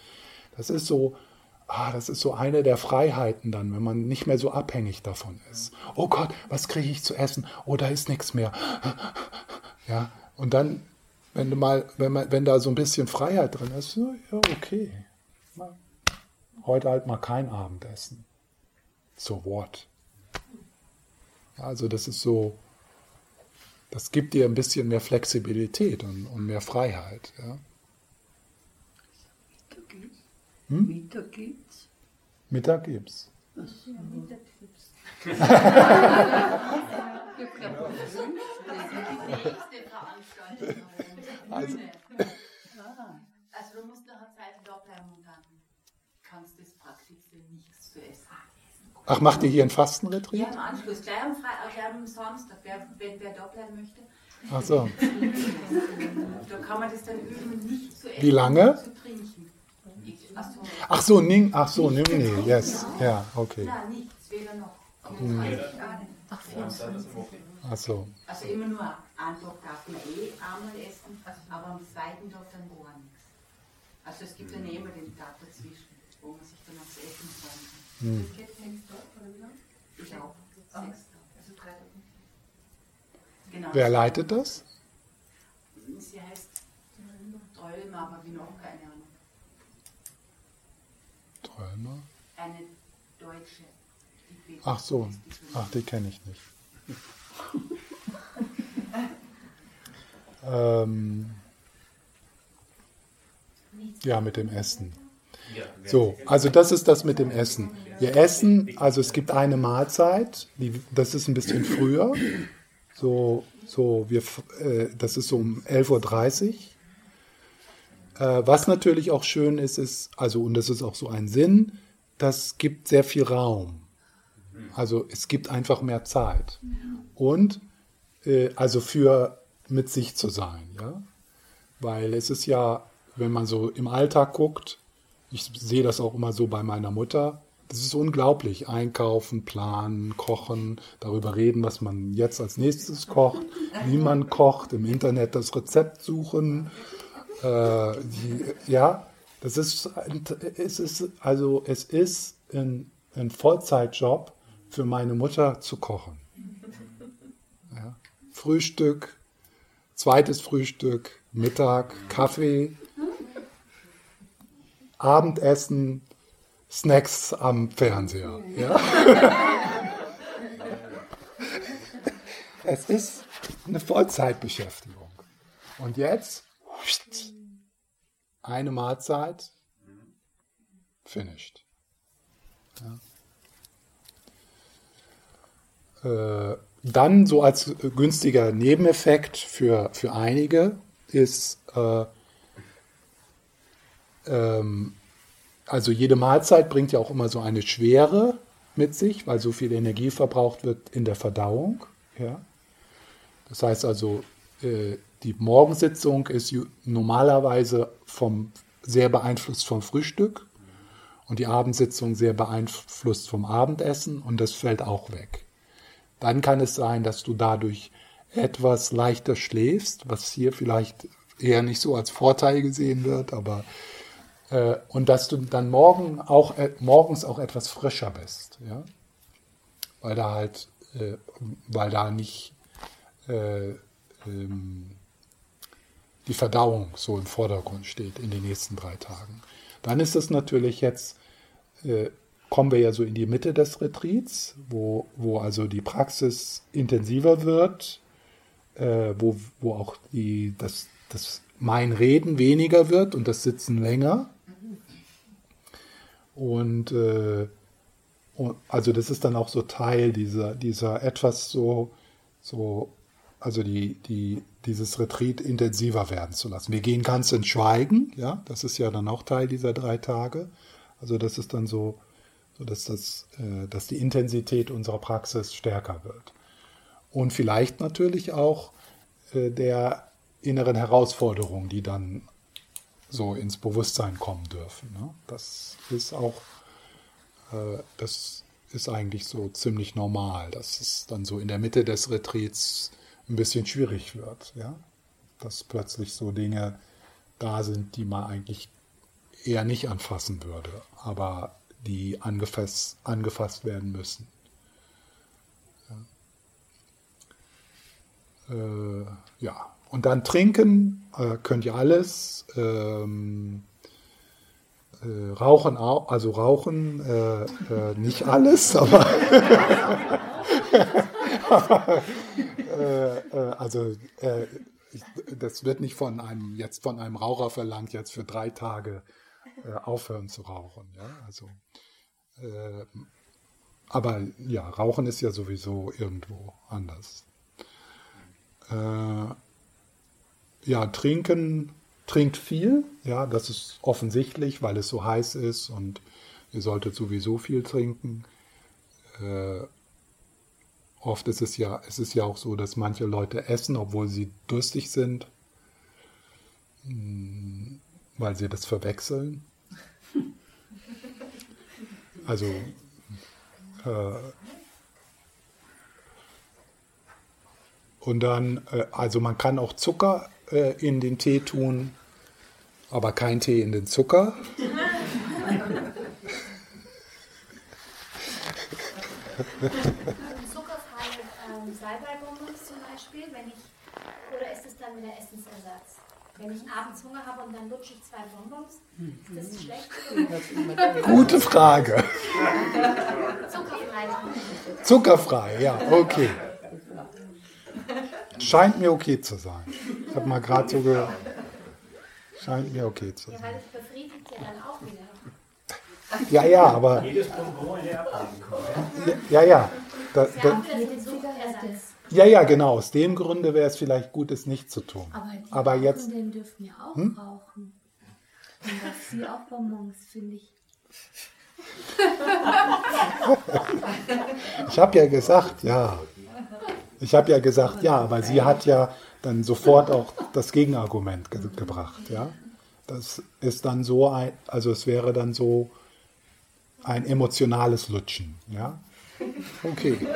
S1: Das ist so, ah, das ist so eine der Freiheiten dann, wenn man nicht mehr so abhängig davon ist. Oh Gott, was kriege ich zu essen? Oh, da ist nichts mehr. Ja, und dann, wenn du mal, wenn man, wenn da so ein bisschen Freiheit drin ist, ja, okay. Heute halt mal kein Abendessen. So what? Also das ist so, das gibt dir ein bisschen mehr Flexibilität und, und mehr Freiheit. Ja. Hm? Mittag gibt's? Mittag gibt's.
S6: also, also du musst nachher Zeit da bleiben und dann kannst du das Praktischste nichts zu essen.
S1: Ach, macht ihr hier ein Fastenretreat?
S6: Ja, im Anschluss, gleich am, Fre gleich am Samstag, wer, wer, wer da bleiben möchte.
S1: Ach so.
S6: da kann man das dann üben, nicht zu essen,
S1: Wie lange?
S6: zu trinken.
S1: Ach so, ach so, Ning, ach so, Ning, nee, yes, ja, okay.
S6: Nein, nichts, weder noch.
S1: Hm. Ach so.
S6: Also immer nur einen Tag darf man eh einmal essen, aber am zweiten Tag dann gar nichts. Also es gibt dann immer den Tag dazwischen, wo man sich dann aufs Essen freuen kann. Hm. Ich auch. Drei
S1: Genau. Wer leitet das?
S6: Sie heißt Träumer, aber wie noch keine Ahnung.
S1: Träumer?
S6: Eine Deutsche.
S1: Ach so, ach, die kenne ich nicht. ähm, ja, mit dem Essen. So, also das ist das mit dem Essen. Wir essen, also es gibt eine Mahlzeit, die, das ist ein bisschen früher. So, so wir, äh, das ist so um 11.30 Uhr. Äh, was natürlich auch schön ist, ist, also, und das ist auch so ein Sinn, das gibt sehr viel Raum. Also es gibt einfach mehr Zeit. Und äh, also für mit sich zu sein, ja. Weil es ist ja, wenn man so im Alltag guckt, ich sehe das auch immer so bei meiner Mutter. Das ist unglaublich. Einkaufen, planen, kochen, darüber reden, was man jetzt als nächstes kocht, wie man kocht, im Internet das Rezept suchen. Äh, die, ja, das ist, es ist, also es ist ein, ein Vollzeitjob für meine Mutter zu kochen. Ja. Frühstück, zweites Frühstück, Mittag, Kaffee, Abendessen, Snacks am Fernseher. Ja? es ist, eine Vollzeitbeschäftigung. Und jetzt eine Mahlzeit, finished. Ja. Äh, dann so als günstiger Nebeneffekt für, für einige ist, äh, ähm, also jede Mahlzeit bringt ja auch immer so eine Schwere mit sich, weil so viel Energie verbraucht wird in der Verdauung. Ja. Das heißt also, äh, die Morgensitzung ist normalerweise vom, sehr beeinflusst vom Frühstück und die Abendsitzung sehr beeinflusst vom Abendessen und das fällt auch weg. Dann kann es sein, dass du dadurch etwas leichter schläfst, was hier vielleicht eher nicht so als Vorteil gesehen wird, aber äh, und dass du dann morgen auch, äh, morgens auch etwas frischer bist, ja, weil da halt, äh, weil da nicht äh, ähm, die Verdauung so im Vordergrund steht in den nächsten drei Tagen. Dann ist es natürlich jetzt, äh, kommen wir ja so in die Mitte des Retreats, wo, wo also die Praxis intensiver wird, äh, wo, wo auch die, das, das mein Reden weniger wird und das Sitzen länger. Und, äh, und also das ist dann auch so Teil dieser, dieser etwas so, so also die, die, dieses Retreat intensiver werden zu lassen. Wir gehen ganz in Schweigen, ja, das ist ja dann auch Teil dieser drei Tage. Also das ist dann so, so dass, das, äh, dass die Intensität unserer Praxis stärker wird. Und vielleicht natürlich auch äh, der inneren Herausforderungen, die dann so ins Bewusstsein kommen dürfen. Ne? Das ist auch, äh, das ist eigentlich so ziemlich normal, dass es dann so in der Mitte des Retreats ein bisschen schwierig wird, ja, dass plötzlich so Dinge da sind, die man eigentlich eher nicht anfassen würde, aber die angefasst, angefasst werden müssen. Ja. Äh, ja. Und dann trinken äh, könnt ihr alles. Ähm, äh, rauchen auch, also rauchen äh, äh, nicht alles, aber, äh, äh, also das wird nicht von einem jetzt von einem Raucher verlangt, jetzt für drei Tage aufhören zu rauchen. Ja? Also, aber ja, Rauchen ist ja sowieso irgendwo anders. Äh, ja, trinken, trinkt viel, ja, das ist offensichtlich, weil es so heiß ist und ihr solltet sowieso viel trinken. Äh, Oft ist es ja, es ist ja auch so, dass manche Leute essen, obwohl sie durstig sind, hm, weil sie das verwechseln. Also äh, und dann, äh, also man kann auch Zucker äh, in den Tee tun, aber kein Tee in den Zucker.
S3: dann wieder Essensersatz. Wenn ich abends Hunger habe und dann lutsche ich zwei Bonbons, ist das schlecht?
S1: Gute Frage.
S3: Zuckerfrei.
S1: Zuckerfrei, ja, okay. Scheint mir okay zu sein. Ich habe mal gerade so gehört. Scheint mir okay zu sein. Ja, weil es befriedigt ja dann auch wieder. Ja, ja, aber. Jedes Bonbon in der Ablage Ja, ja. Da, da, ja, ja, genau. Aus dem Grunde wäre es vielleicht gut, es nicht zu tun.
S3: Aber, die Aber jetzt. dürfen ja auch hm? rauchen. Und das sie auch Bonbons, finde ich.
S1: ich habe ja gesagt, ja. Ich habe ja gesagt, ja, aber sie hat ja dann sofort auch das Gegenargument ge gebracht, ja. Das ist dann so ein, also es wäre dann so ein emotionales Lutschen, ja. Okay.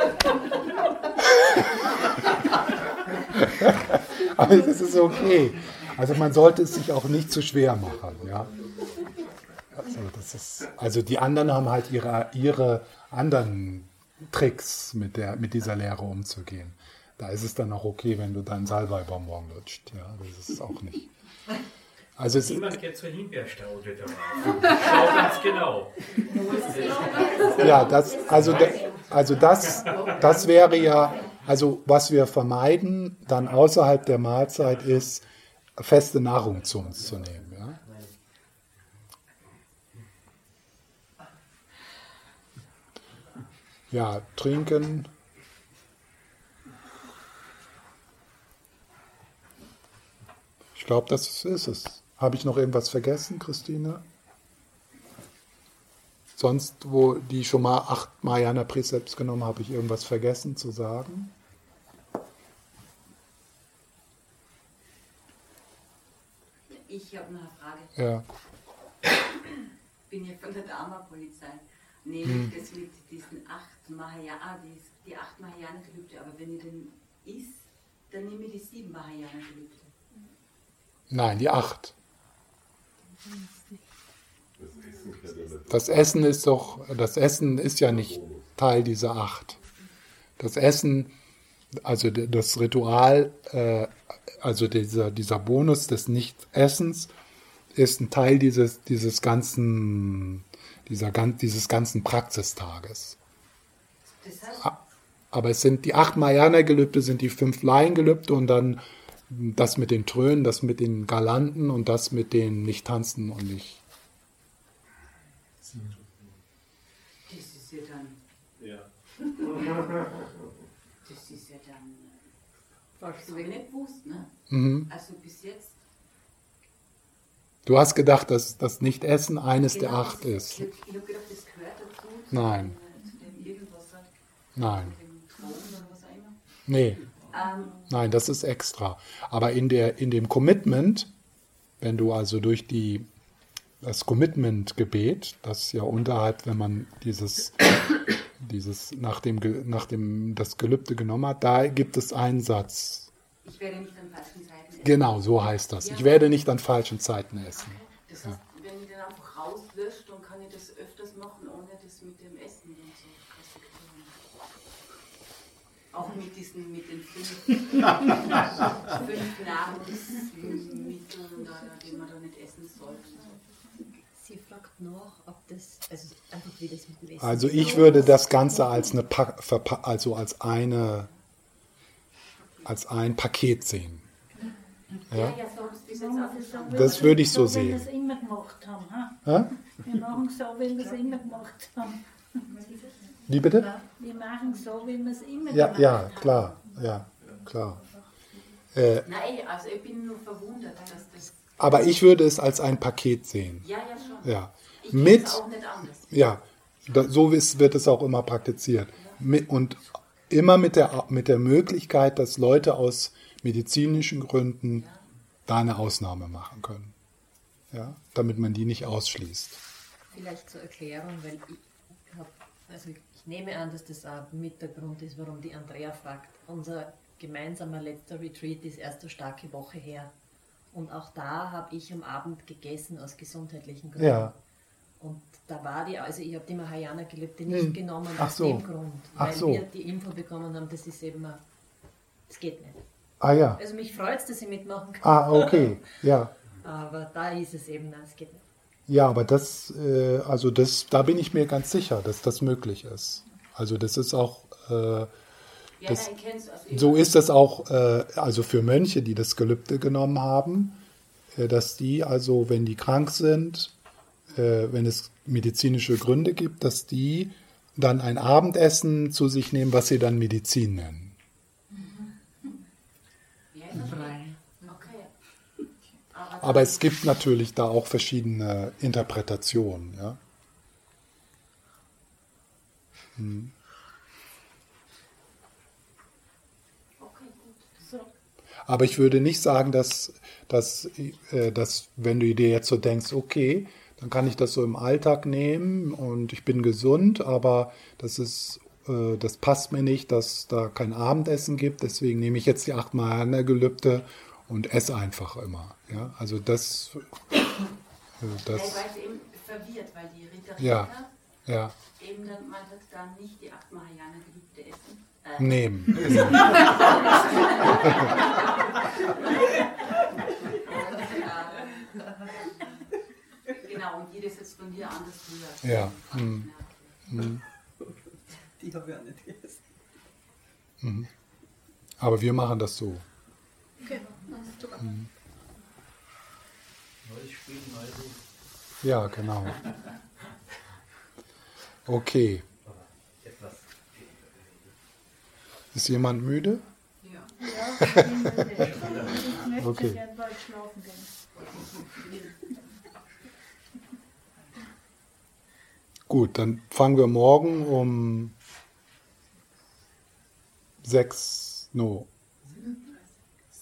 S1: Aber das ist okay. Also man sollte es sich auch nicht zu schwer machen. Ja? Also, ist, also die anderen haben halt ihre, ihre anderen Tricks, mit, der, mit dieser Lehre umzugehen. Da ist es dann auch okay, wenn du deinen Salbei-Bonbon lutscht. Ja, das ist auch nicht.
S4: Also es Niemand geht zur Himbeerstaude drauf. Schau ganz genau.
S1: Ja, das, also, also das, das wäre ja Also was wir vermeiden dann außerhalb der Mahlzeit ist, feste Nahrung zu uns zu nehmen. Ja? trinken. Ich glaube, das ist es. Habe ich noch irgendwas vergessen, Christine? Sonst, wo die schon mal acht Mariana Precepts genommen, habe ich irgendwas vergessen zu sagen?
S6: Ich habe noch eine Frage.
S1: Ja.
S6: Ich bin hier von der Dharma-Polizei. Nämlich hm. das mit diesen acht Mahayana, ah, die, die acht Mahayana-Gelübde. Aber wenn ihr den isst, dann nehme ich die sieben Mahayana-Gelübde.
S1: Nein, die acht. Das Essen ist doch, das Essen ist ja nicht Teil dieser acht. Das Essen, also das Ritual, äh, also dieser, dieser Bonus des Nichtessens ist ein Teil dieses, dieses ganzen, dieser, dieses ganzen Praxistages. Aber es sind die acht Mariana-Gelübde, sind die fünf Laiengelübde und dann das mit den Trönen, das mit den Galanten und das mit den Nicht-Tanzen und nicht.
S6: Das ist ja dann. Ja. das ist ja dann. Was du nicht gewusst, ne? Mhm. Also bis jetzt.
S1: Du hast gedacht, dass das Nicht-Essen eines genau, der acht ist.
S6: Ich, ich habe gedacht, das gehört dazu.
S1: Nein.
S6: Irgendwas.
S1: Nein. Nee. Ähm, Nein, das ist extra. Aber in, der, in dem Commitment, wenn du also durch die, das Commitment-Gebet, das ja unterhalb, wenn man dieses, dieses nach dem, nach dem das Gelübde genommen hat, da gibt es einen Satz.
S6: Ich werde nicht an falschen Zeiten essen.
S1: Genau, so heißt das. Ja. Ich werde nicht an falschen Zeiten essen. Okay.
S6: Das heißt, ja. wenn ich den einfach rauslöscht, dann kann ich das öfters machen, ohne das mit dem Essen und so. Auch mit diesen, mit den fünf, fünf Nahrungsmitteln, die man da nicht essen sollte.
S3: Sie fragt noch, ob das, also einfach wie das mit dem Essen
S1: Also ich würde das Ganze als eine, also als eine, als ein Paket sehen. Ja? Das würde ich so sehen.
S3: Wir machen es immer gemacht haben. Ha? Wir machen so, wie wir es immer gemacht haben.
S1: Wie bitte?
S3: Wir machen so, wie wir es immer
S1: ja, gemacht Ja, klar, ja, klar.
S6: Äh, Nein, also ich bin nur verwundert, dass das.
S1: Aber ich würde es als ein Paket sehen.
S6: Ja, ja, schon.
S1: Ja. Ich Mit, auch nicht anders. Ja, da, so wird es auch immer praktiziert. Mit, und immer mit der, mit der Möglichkeit, dass Leute aus medizinischen Gründen da eine Ausnahme machen können. Ja, damit man die nicht ausschließt.
S3: Vielleicht zur Erklärung, weil ich habe, also nehme an, dass das auch mit der Grund ist, warum die Andrea fragt. Unser gemeinsamer letzter Retreat ist erst eine starke Woche her. Und auch da habe ich am Abend gegessen aus gesundheitlichen Gründen. Ja. Und da war die, also ich habe die Mahayana Gelübde nicht hm. genommen
S1: Ach
S3: aus
S1: so.
S3: dem Grund, weil
S1: so.
S3: wir die Info bekommen haben, das ist eben, es geht nicht.
S1: Ah ja.
S3: Also mich freut es, dass ich mitmachen kann.
S1: Ah, okay, ja.
S3: Aber da ist es eben, es geht nicht.
S1: Ja, aber das, äh, also das, da bin ich mir ganz sicher, dass das möglich ist. Also das ist auch, äh, das, so ist das auch, äh, also für Mönche, die das Gelübde genommen haben, äh, dass die also, wenn die krank sind, äh, wenn es medizinische Gründe gibt, dass die dann ein Abendessen zu sich nehmen, was sie dann Medizin nennen. Aber es gibt natürlich da auch verschiedene Interpretationen. Ja? Hm. Aber ich würde nicht sagen, dass, dass, äh, dass wenn du dir jetzt so denkst, okay, dann kann ich das so im Alltag nehmen und ich bin gesund, aber das ist, äh, das passt mir nicht, dass da kein Abendessen gibt, deswegen nehme ich jetzt die achtmal an der Gelübde und esse einfach immer. Ja, also das.
S6: Äh, das ja, ich war eben verwirrt, weil die Ritter
S1: ja, ja.
S6: eben dann, man hat dann nicht die acht Marianer Gelübde essen.
S1: Äh, nehmen.
S6: genau, und jedes jetzt von dir anders
S1: hört. Ja. Hm. Hm.
S7: Die habe ich auch nicht gegessen.
S1: Mhm. Aber wir machen das so.
S3: Ist super.
S1: Mhm.
S4: Neues Spiel, neues
S1: Ja, genau. Okay.
S4: etwas.
S1: Ist jemand müde?
S6: Ja.
S8: Ja, ich bin müde. Ich möchte
S1: Okay.
S8: gerne bald schlafen gehen.
S1: Gut, dann fangen wir morgen um 6, no,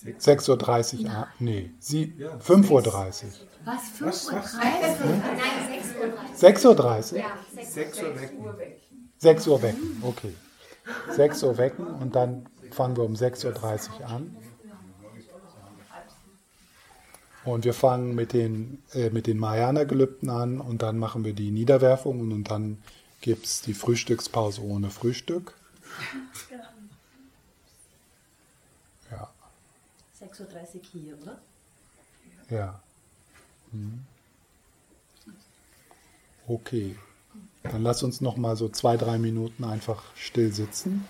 S1: 6.30 Uhr an. Nee, sie, 5.30 Uhr.
S3: Was? 5
S5: Was,
S3: Uhr?
S5: was?
S1: 6.30 Uhr?
S3: Ja,
S5: 6 Uhr wecken.
S1: 6 Uhr wecken, okay. 6 Uhr wecken und dann fangen wir um 6.30 Uhr an. Und wir fangen mit den, äh, mit den Marianergelübden an und dann machen wir die Niederwerfungen und dann gibt es die Frühstückspause ohne Frühstück.
S3: 6.30 Uhr hier, oder?
S1: ja. Mhm. Okay. Dann lass uns noch mal so zwei, drei Minuten einfach still sitzen.